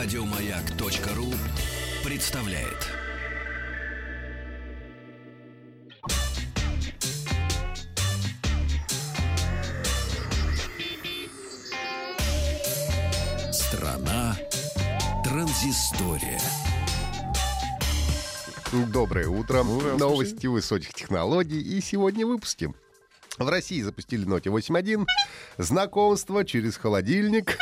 Радиомаяк.ру представляет. Страна транзистория. Доброе утро. Новости высоких технологий. И сегодня выпустим. В России запустили Nokia 8.1. Знакомство через холодильник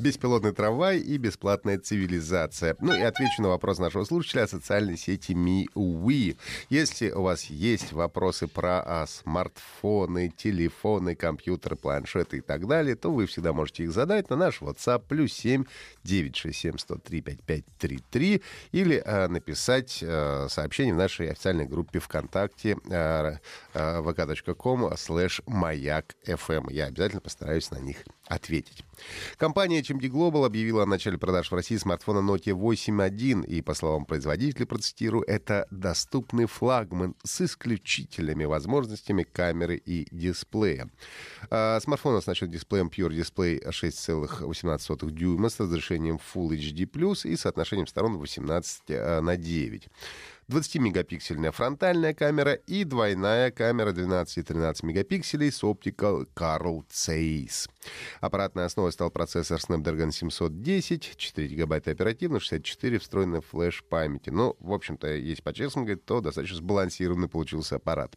беспилотный трамвай и бесплатная цивилизация. Ну и отвечу на вопрос нашего слушателя о социальной сети MeWe. Если у вас есть вопросы про а, смартфоны, телефоны, компьютеры, планшеты и так далее, то вы всегда можете их задать на наш WhatsApp плюс 7 967 103 5533 или а, написать а, сообщение в нашей официальной группе ВКонтакте а, а, vk.com slash маяк FM. Я обязательно постараюсь на них ответить. Компания HMD Global объявила о начале продаж в России смартфона Nokia 8.1, и, по словам производителя, процитирую, это доступный флагман с исключительными возможностями камеры и дисплея. А, смартфон оснащен дисплеем Pure Display 6,18 дюйма с разрешением Full HD+, и соотношением сторон 18 э, на 9. 20-мегапиксельная фронтальная камера и двойная камера 12 и 13 мегапикселей с оптикой Carl Zeiss. Аппаратной основой стал процессор Snapdragon 710, 4 гигабайта оперативно, 64 встроенной флеш-памяти. Ну, в общем-то, если по-честному говорить, то достаточно сбалансированный получился аппарат.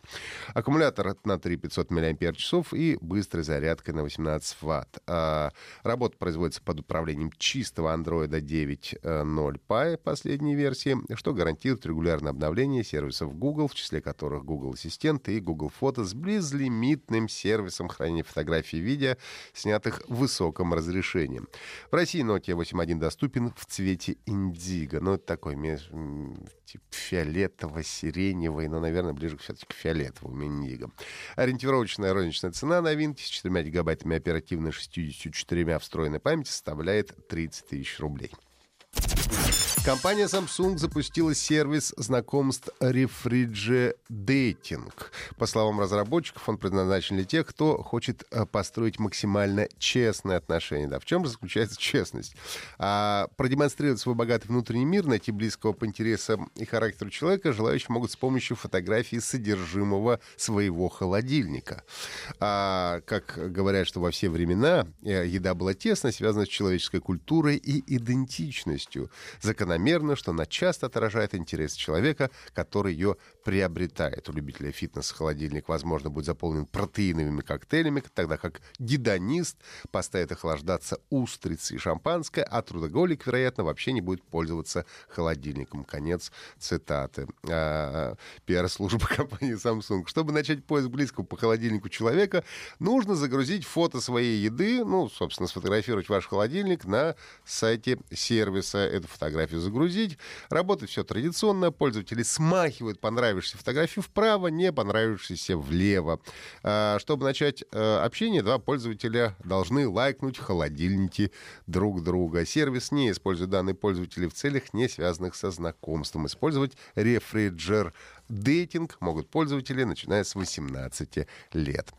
Аккумулятор на 3500 мАч и быстрой зарядкой на 18 Вт. А, работа производится под управлением чистого Android 9.0 Pie последней версии, что гарантирует регулярное обновление сервисов Google, в числе которых Google Ассистент и Google Фото с безлимитным сервисом хранения фотографий и видео, снятых в высоком разрешении. В России Nokia 8.1 доступен в цвете индиго. Ну, это такой типа фиолетово-сиреневый, но, наверное, ближе все-таки к фиолетовому индиго. Ориентировочная розничная цена новинки с 4 гигабайтами оперативной 64 встроенной памяти составляет 30 тысяч рублей. Компания Samsung запустила сервис знакомств Refrigerating. По словам разработчиков, он предназначен для тех, кто хочет э, построить максимально честные отношения. Да, в чем заключается честность? А, продемонстрировать свой богатый внутренний мир, найти близкого по интересам и характеру человека желающие могут с помощью фотографии содержимого своего холодильника. А, как говорят, что во все времена э, еда была тесно связана с человеческой культурой и идентичностью. Закономерно, что она часто отражает интерес человека, который ее приобретает. У любителя фитнеса холодильник, возможно, будет заполнен протеиновыми коктейлями, тогда как гедонист поставит охлаждаться устрицы и шампанское, а трудоголик, вероятно, вообще не будет пользоваться холодильником. Конец цитаты. А, пиар-служба компании Samsung. Чтобы начать поиск близкого по холодильнику человека, нужно загрузить фото своей еды, ну, собственно, сфотографировать ваш холодильник на сайте сервиса. Эту фотографию загрузить. Работает все традиционно. Пользователи смахивают понравившиеся фотографии вправо, не понравившиеся влево. А, чтобы начать э, общение, два пользователя должны лайкнуть холодильники друг друга. Сервис не использует данные пользователей в целях, не связанных со знакомством. Использовать рефриджер дейтинг могут пользователи, начиная с 18 лет.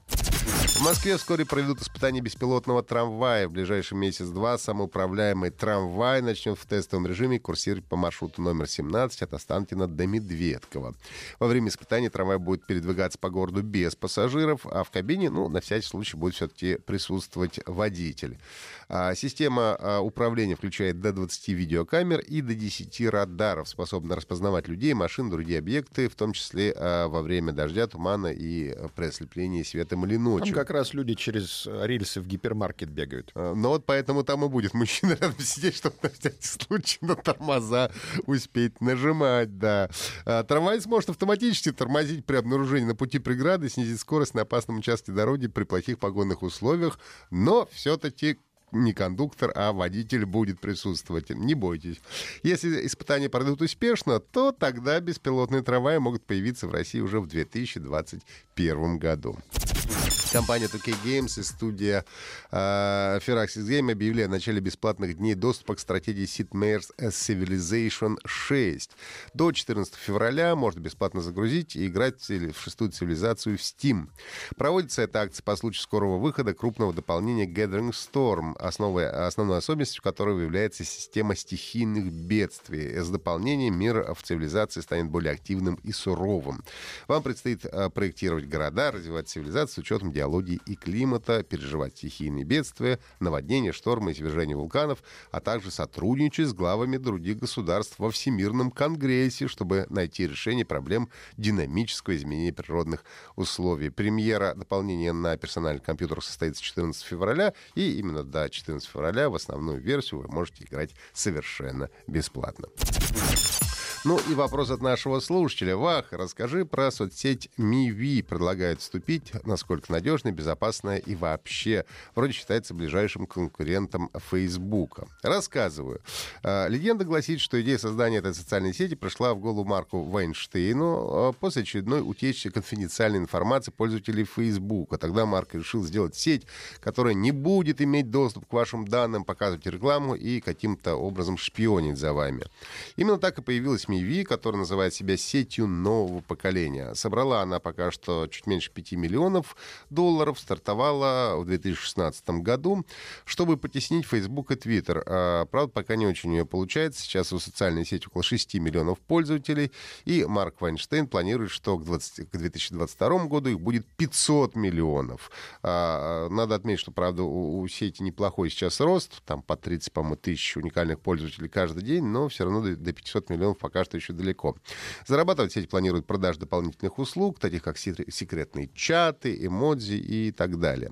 В Москве вскоре проведут испытания беспилотного трамвая. В ближайший месяц-два самоуправляемый трамвай начнет в тестовом режиме курсировать по маршруту номер 17 от Останкина до Медведкова. Во время испытаний трамвай будет передвигаться по городу без пассажиров, а в кабине, ну, на всякий случай, будет все-таки присутствовать водитель. А, система а, управления включает до 20 видеокамер и до 10 радаров, способна распознавать людей, машин, другие объекты, в том числе а, во время дождя, тумана и при ослеплении светом или ночью. Там как раз люди через рельсы в гипермаркет бегают. Ну вот поэтому там и будет мужчина рядом сидеть, чтобы на всякий случай на тормоза успеть нажимать, да. Трамвай сможет автоматически тормозить при обнаружении на пути преграды, снизить скорость на опасном участке дороги при плохих погодных условиях, но все-таки не кондуктор, а водитель будет присутствовать. Не бойтесь. Если испытания пройдут успешно, то тогда беспилотные трамваи могут появиться в России уже в 2021 году. Компания 2K Games и студия э, Firaxis Game объявили о начале бесплатных дней доступа к стратегии Sid Meier's Civilization 6. До 14 февраля можно бесплатно загрузить и играть в шестую цивилизацию в Steam. Проводится эта акция по случаю скорого выхода крупного дополнения Gathering Storm, основой, основной особенностью которого является система стихийных бедствий. С дополнением мир в цивилизации станет более активным и суровым. Вам предстоит э, проектировать города, развивать цивилизацию с учетом диалога геологии и климата, переживать стихийные бедствия, наводнения, штормы и извержения вулканов, а также сотрудничать с главами других государств во Всемирном конгрессе, чтобы найти решение проблем динамического изменения природных условий. Премьера дополнения на персональный компьютер состоится 14 февраля, и именно до 14 февраля в основную версию вы можете играть совершенно бесплатно. Ну и вопрос от нашего слушателя. Вах, расскажи про соцсеть Миви. Предлагают вступить, насколько надежная, безопасная и вообще вроде считается ближайшим конкурентом Фейсбука. Рассказываю. А, легенда гласит, что идея создания этой социальной сети пришла в голову Марку Вайнштейну а, после очередной утечки конфиденциальной информации пользователей Фейсбука. Тогда Марк решил сделать сеть, которая не будет иметь доступ к вашим данным, показывать рекламу и каким-то образом шпионить за вами. Именно так и появилась MeWe, которая называет себя сетью нового поколения. Собрала она пока что чуть меньше 5 миллионов долларов, стартовала в 2016 году, чтобы потеснить Facebook и Twitter. А, правда, пока не очень у нее получается. Сейчас у социальной сети около 6 миллионов пользователей, и Марк Вайнштейн планирует, что к, 20, к 2022 году их будет 500 миллионов. А, надо отметить, что, правда, у, у сети неплохой сейчас рост, там по 30, по-моему, тысяч уникальных пользователей каждый день, но все равно до 500 миллионов пока что еще далеко. Зарабатывать сеть планирует продаж дополнительных услуг, таких как секретные чаты, эмодзи и так далее.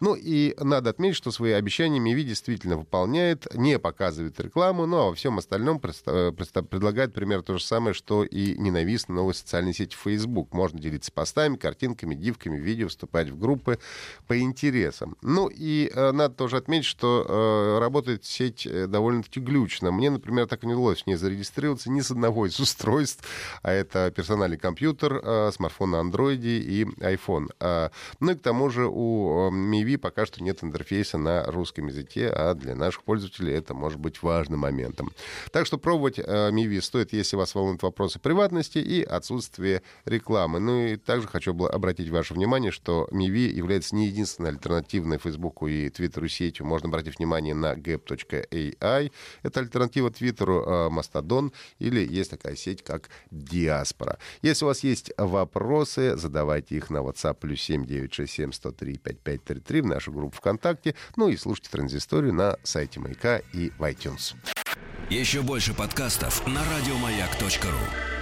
Ну и надо отметить, что свои обещания Миви действительно выполняет, не показывает рекламу, но во всем остальном э, предлагает пример то же самое, что и ненавистная новая социальная сеть Facebook. Можно делиться постами, картинками, дивками, видео, вступать в группы по интересам. Ну и э, надо тоже отметить, что э, работает сеть довольно-таки глючно. Мне, например, так и не удалось в ней зарегистрироваться ни с одного одного из устройств, а это персональный компьютер, э, смартфон на Android и iPhone. А, ну и к тому же у MIVI пока что нет интерфейса на русском языке, а для наших пользователей это может быть важным моментом. Так что пробовать MIVI стоит, если вас волнуют вопросы приватности и отсутствие рекламы. Ну и также хочу обратить ваше внимание, что MIVI является не единственной альтернативной Facebook и Twitter сетью. Можно обратить внимание на gap.ai. Это альтернатива Твиттеру Mastodon или есть такая сеть, как Диаспора. Если у вас есть вопросы, задавайте их на WhatsApp плюс 7967 103 5533 в нашу группу ВКонтакте. Ну и слушайте транзисторию на сайте Маяка и в iTunes. Еще больше подкастов на радиомаяк.ру